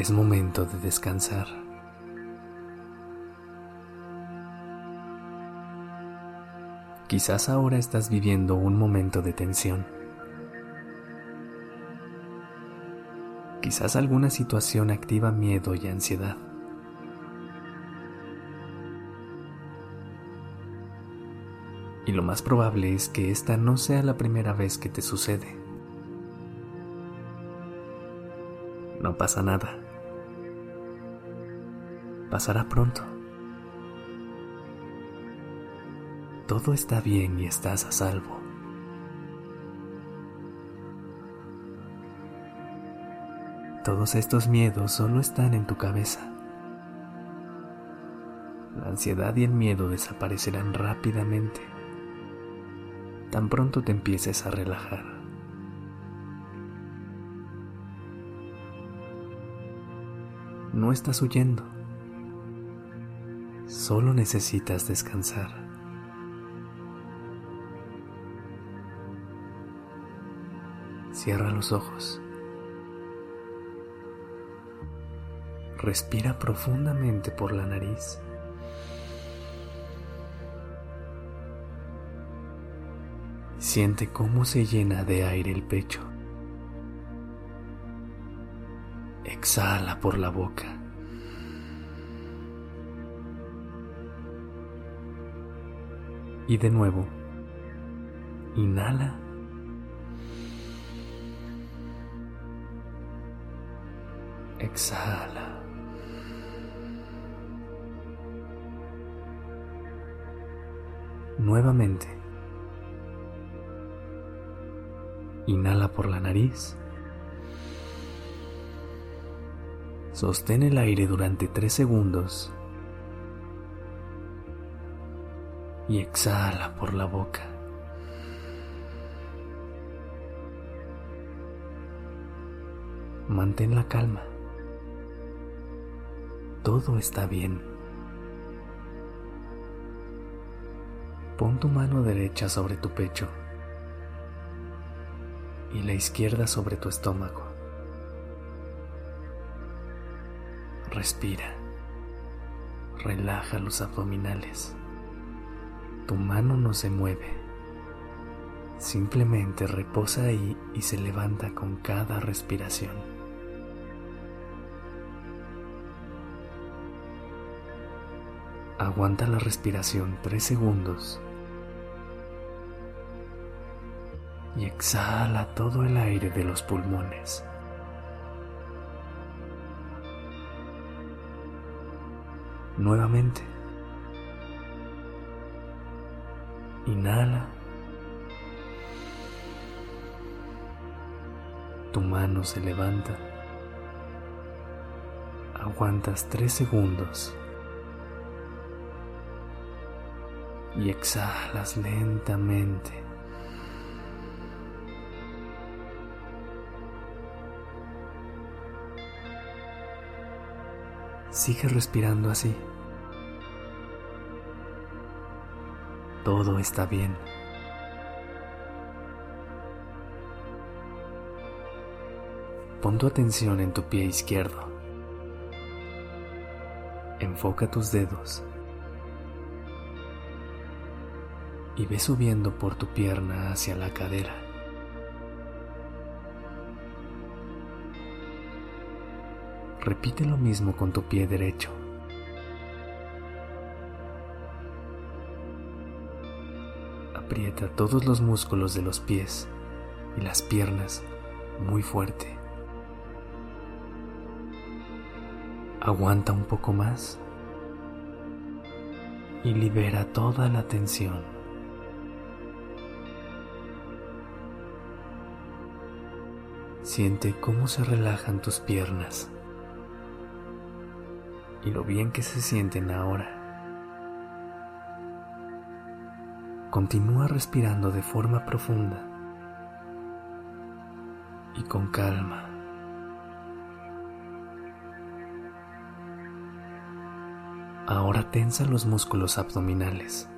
Es momento de descansar. Quizás ahora estás viviendo un momento de tensión. Quizás alguna situación activa miedo y ansiedad. y lo más probable es que esta no sea la primera vez que te sucede. No pasa nada. Pasará pronto. Todo está bien y estás a salvo. Todos estos miedos solo están en tu cabeza. La ansiedad y el miedo desaparecerán rápidamente tan pronto te empieces a relajar. No estás huyendo, solo necesitas descansar. Cierra los ojos. Respira profundamente por la nariz. Siente cómo se llena de aire el pecho. Exhala por la boca. Y de nuevo, inhala. Exhala. Nuevamente. Inhala por la nariz. Sostén el aire durante 3 segundos. Y exhala por la boca. Mantén la calma. Todo está bien. Pon tu mano derecha sobre tu pecho y la izquierda sobre tu estómago. Respira. Relaja los abdominales. Tu mano no se mueve. Simplemente reposa ahí y se levanta con cada respiración. Aguanta la respiración tres segundos y exhala todo el aire de los pulmones. Nuevamente. Inhala. Tu mano se levanta. Aguantas tres segundos. Y exhalas lentamente. Sigue respirando así. Todo está bien. Pon tu atención en tu pie izquierdo. Enfoca tus dedos y ve subiendo por tu pierna hacia la cadera. Repite lo mismo con tu pie derecho. Aprieta todos los músculos de los pies y las piernas muy fuerte. Aguanta un poco más y libera toda la tensión. Siente cómo se relajan tus piernas y lo bien que se sienten ahora. Continúa respirando de forma profunda y con calma. Ahora tensa los músculos abdominales.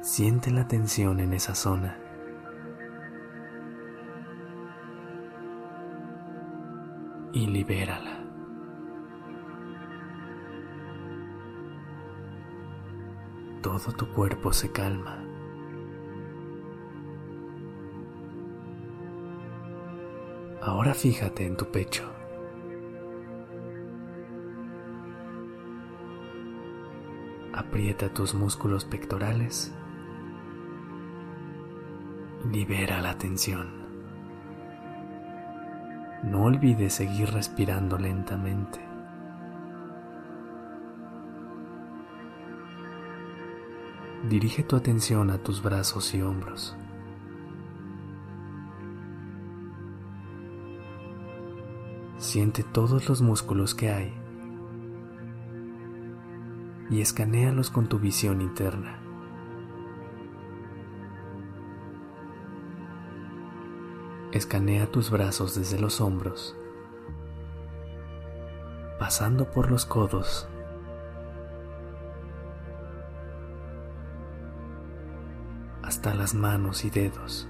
Siente la tensión en esa zona. Y libérala. Todo tu cuerpo se calma. Ahora fíjate en tu pecho. Aprieta tus músculos pectorales. Libera la tensión. No olvides seguir respirando lentamente. Dirige tu atención a tus brazos y hombros. Siente todos los músculos que hay y escanéalos con tu visión interna. Escanea tus brazos desde los hombros, pasando por los codos, hasta las manos y dedos.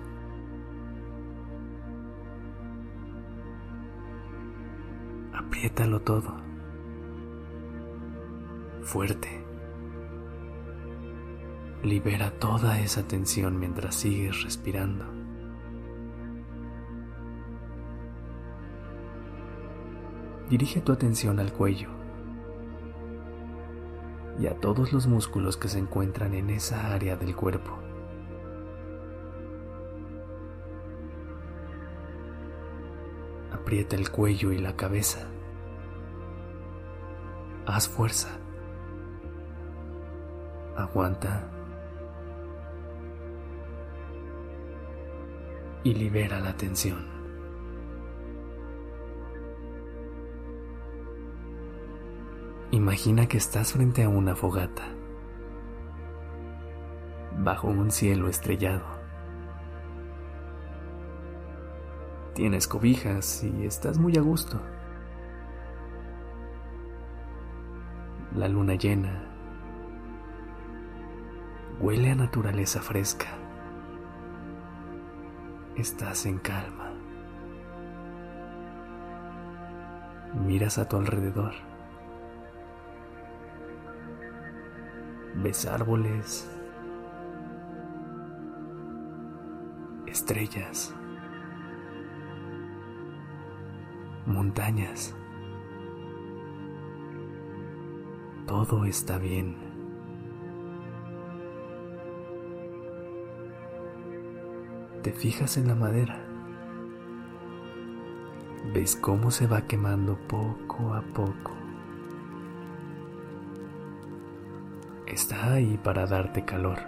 Apriétalo todo. Fuerte. Libera toda esa tensión mientras sigues respirando. Dirige tu atención al cuello y a todos los músculos que se encuentran en esa área del cuerpo. Aprieta el cuello y la cabeza. Haz fuerza. Aguanta. Y libera la tensión. Imagina que estás frente a una fogata, bajo un cielo estrellado. Tienes cobijas y estás muy a gusto. La luna llena huele a naturaleza fresca. Estás en calma. Miras a tu alrededor. Ves árboles, estrellas. Montañas. Todo está bien. Te fijas en la madera. Ves cómo se va quemando poco a poco. Está ahí para darte calor.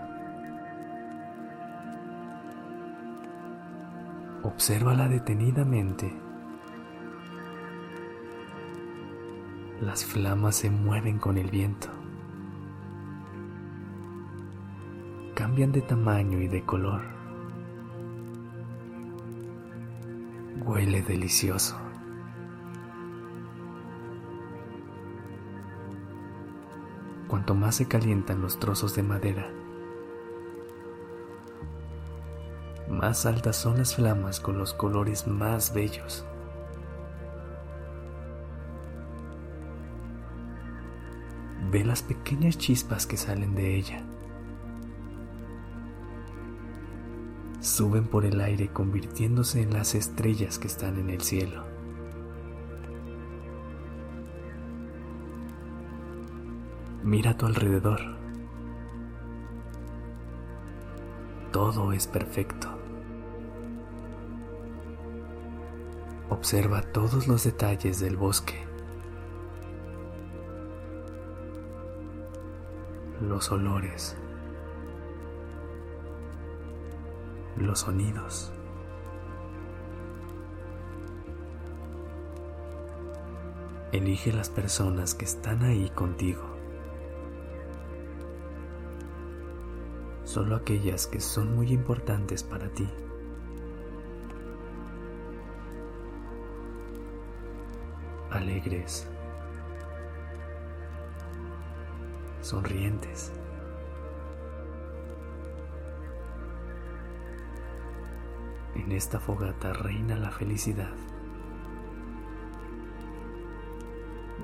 Obsérvala detenidamente Las flamas se mueven con el viento. Cambian de tamaño y de color. Huele delicioso. Cuanto más se calientan los trozos de madera, más altas son las flamas con los colores más bellos. Ve las pequeñas chispas que salen de ella. Suben por el aire convirtiéndose en las estrellas que están en el cielo. Mira a tu alrededor. Todo es perfecto. Observa todos los detalles del bosque. Los olores, los sonidos. Elige las personas que están ahí contigo. Solo aquellas que son muy importantes para ti. Alegres. Sonrientes. En esta fogata reina la felicidad.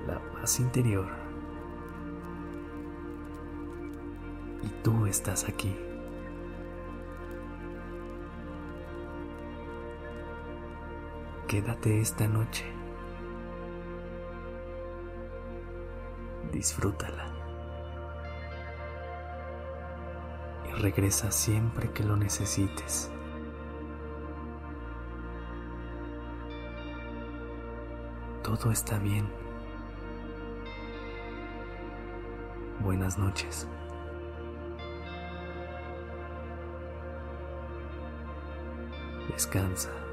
la paz interior. Y tú estás aquí. Quédate esta noche. Disfrútala. Regresa siempre que lo necesites. Todo está bien. buenas noches. Descansa.